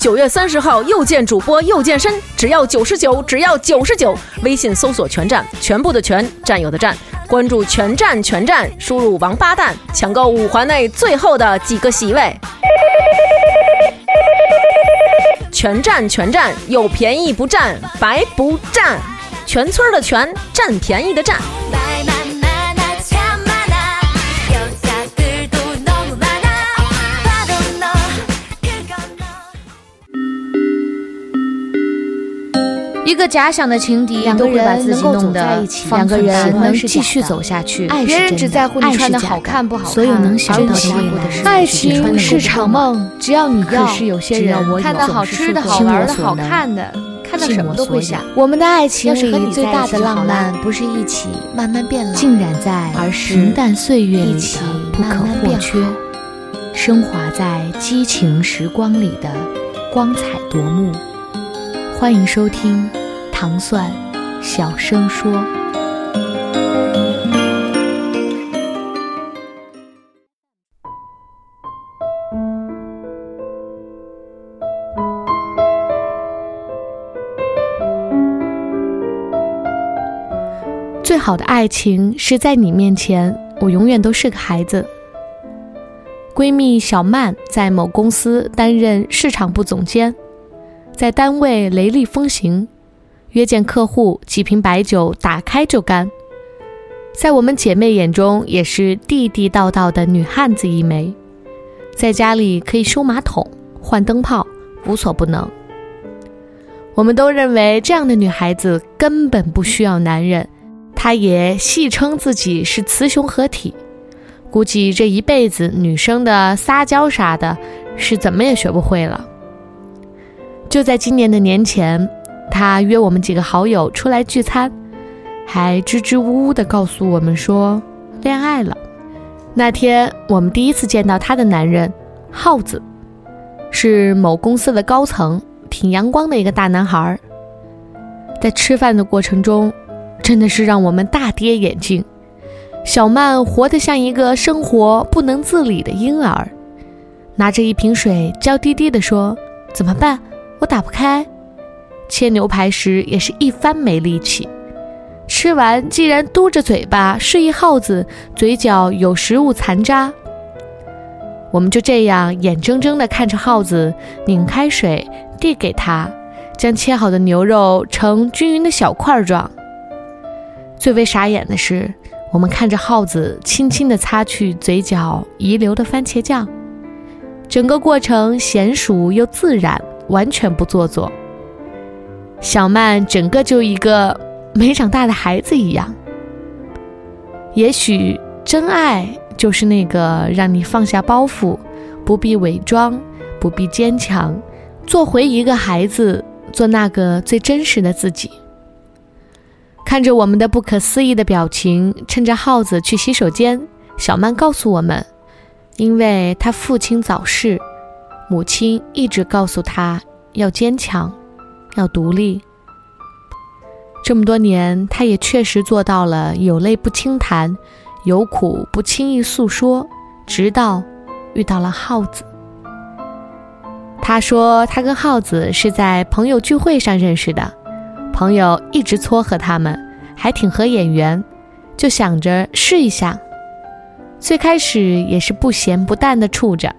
九月三十号又见主播又健身，只要九十九，只要九十九。微信搜索“全站”，全部的全，占有的占，关注“全站全站”，输入“王八蛋”，抢购五环内最后的几个席位。全站全站，有便宜不占，白不占。全村的全，占便宜的占。假想的情敌，都会把自己弄得两个人能继续走下去。别人只在乎你穿的好看不好看，所有能想到的未来。爱情是场梦，只要你要。可是有些人看到好吃的好玩的好看的，看到什么都会想。我们的爱情里最大的浪漫，不是一起慢慢变老，浸染在平淡岁月里的不可或缺，升华在激情时光里的光彩夺目。欢迎收听。糖蒜，小声说。最好的爱情是在你面前，我永远都是个孩子。闺蜜小曼在某公司担任市场部总监，在单位雷厉风行。约见客户，几瓶白酒打开就干，在我们姐妹眼中也是地地道道的女汉子一枚，在家里可以修马桶、换灯泡，无所不能。我们都认为这样的女孩子根本不需要男人，她也戏称自己是雌雄合体。估计这一辈子女生的撒娇啥的，是怎么也学不会了。就在今年的年前。他约我们几个好友出来聚餐，还支支吾吾地告诉我们说恋爱了。那天我们第一次见到他的男人耗子，是某公司的高层，挺阳光的一个大男孩。在吃饭的过程中，真的是让我们大跌眼镜。小曼活得像一个生活不能自理的婴儿，拿着一瓶水娇滴滴地说：“怎么办？我打不开。”切牛排时也是一番没力气，吃完竟然嘟着嘴巴示意耗子嘴角有食物残渣。我们就这样眼睁睁地看着耗子拧开水递给他，将切好的牛肉成均匀的小块状。最为傻眼的是，我们看着耗子轻轻地擦去嘴角遗留的番茄酱，整个过程娴熟又自然，完全不做作。小曼整个就一个没长大的孩子一样。也许真爱就是那个让你放下包袱，不必伪装，不必坚强，做回一个孩子，做那个最真实的自己。看着我们的不可思议的表情，趁着耗子去洗手间，小曼告诉我们，因为他父亲早逝，母亲一直告诉他要坚强。要独立。这么多年，他也确实做到了有泪不轻弹，有苦不轻易诉说。直到遇到了耗子，他说他跟耗子是在朋友聚会上认识的，朋友一直撮合他们，还挺合眼缘，就想着试一下。最开始也是不咸不淡的处着。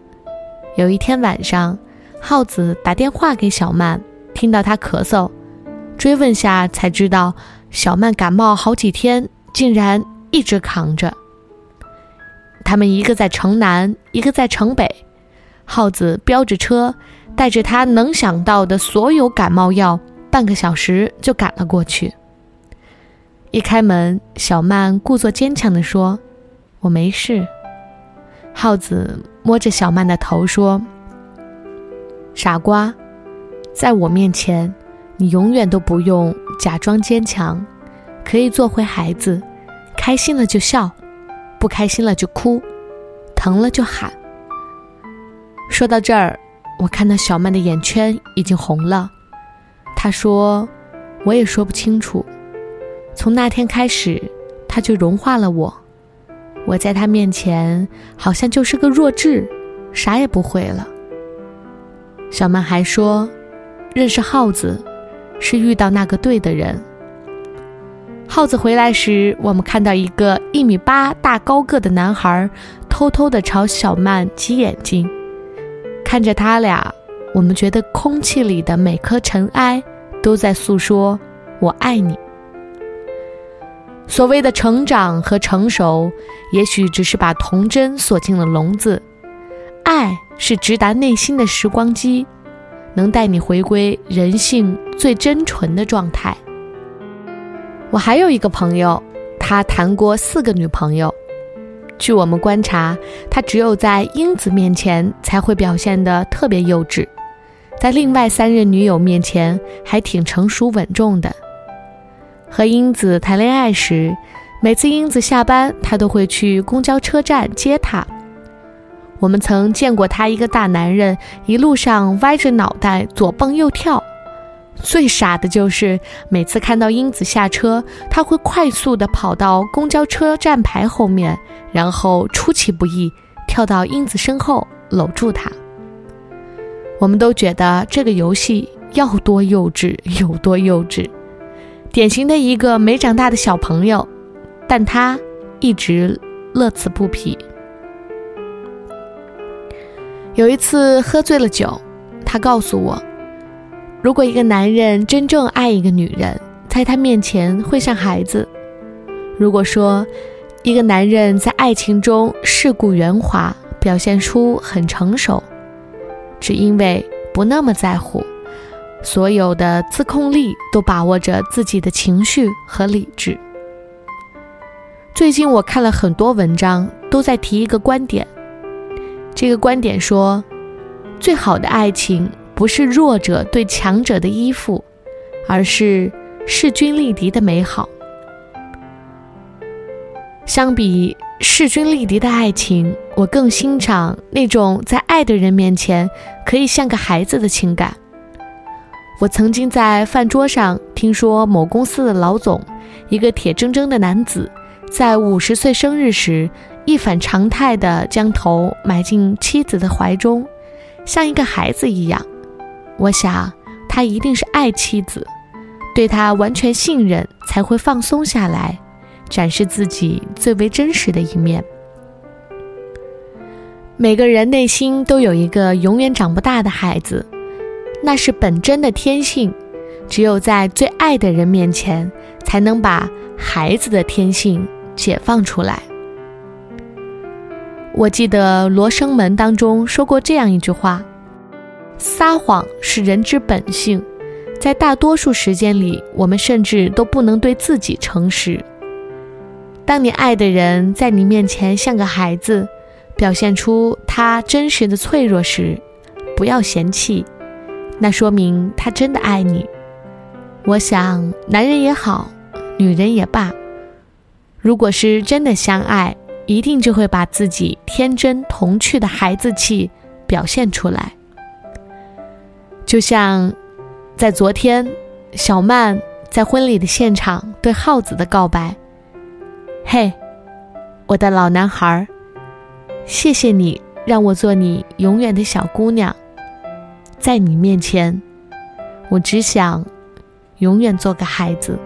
有一天晚上，耗子打电话给小曼。听到他咳嗽，追问下才知道，小曼感冒好几天，竟然一直扛着。他们一个在城南，一个在城北，耗子飙着车，带着他能想到的所有感冒药，半个小时就赶了过去。一开门，小曼故作坚强地说：“我没事。”耗子摸着小曼的头说：“傻瓜。”在我面前，你永远都不用假装坚强，可以做回孩子，开心了就笑，不开心了就哭，疼了就喊。说到这儿，我看到小曼的眼圈已经红了。她说：“我也说不清楚。从那天开始，她就融化了我。我在她面前好像就是个弱智，啥也不会了。”小曼还说：“认识耗子，是遇到那个对的人。”耗子回来时，我们看到一个一米八大高个的男孩，偷偷的朝小曼挤眼睛。看着他俩，我们觉得空气里的每颗尘埃都在诉说“我爱你”。所谓的成长和成熟，也许只是把童真锁进了笼子。爱是直达内心的时光机，能带你回归人性最真纯的状态。我还有一个朋友，他谈过四个女朋友。据我们观察，他只有在英子面前才会表现得特别幼稚，在另外三任女友面前还挺成熟稳重的。和英子谈恋爱时，每次英子下班，他都会去公交车站接她。我们曾见过他一个大男人一路上歪着脑袋左蹦右跳。最傻的就是每次看到英子下车，他会快速地跑到公交车站牌后面，然后出其不意跳到英子身后搂住她。我们都觉得这个游戏要多幼稚有多幼稚，典型的一个没长大的小朋友，但他一直乐此不疲。有一次喝醉了酒，他告诉我。如果一个男人真正爱一个女人，在他面前会像孩子；如果说一个男人在爱情中世故圆滑，表现出很成熟，只因为不那么在乎，所有的自控力都把握着自己的情绪和理智。最近我看了很多文章，都在提一个观点，这个观点说，最好的爱情。不是弱者对强者的依附，而是势均力敌的美好。相比势均力敌的爱情，我更欣赏那种在爱的人面前可以像个孩子的情感。我曾经在饭桌上听说某公司的老总，一个铁铮铮的男子，在五十岁生日时，一反常态地将头埋进妻子的怀中，像一个孩子一样。我想，他一定是爱妻子，对他完全信任，才会放松下来，展示自己最为真实的一面。每个人内心都有一个永远长不大的孩子，那是本真的天性。只有在最爱的人面前，才能把孩子的天性解放出来。我记得《罗生门》当中说过这样一句话。撒谎是人之本性，在大多数时间里，我们甚至都不能对自己诚实。当你爱的人在你面前像个孩子，表现出他真实的脆弱时，不要嫌弃，那说明他真的爱你。我想，男人也好，女人也罢，如果是真的相爱，一定就会把自己天真童趣的孩子气表现出来。就像，在昨天，小曼在婚礼的现场对耗子的告白：“嘿，我的老男孩，谢谢你让我做你永远的小姑娘，在你面前，我只想永远做个孩子。”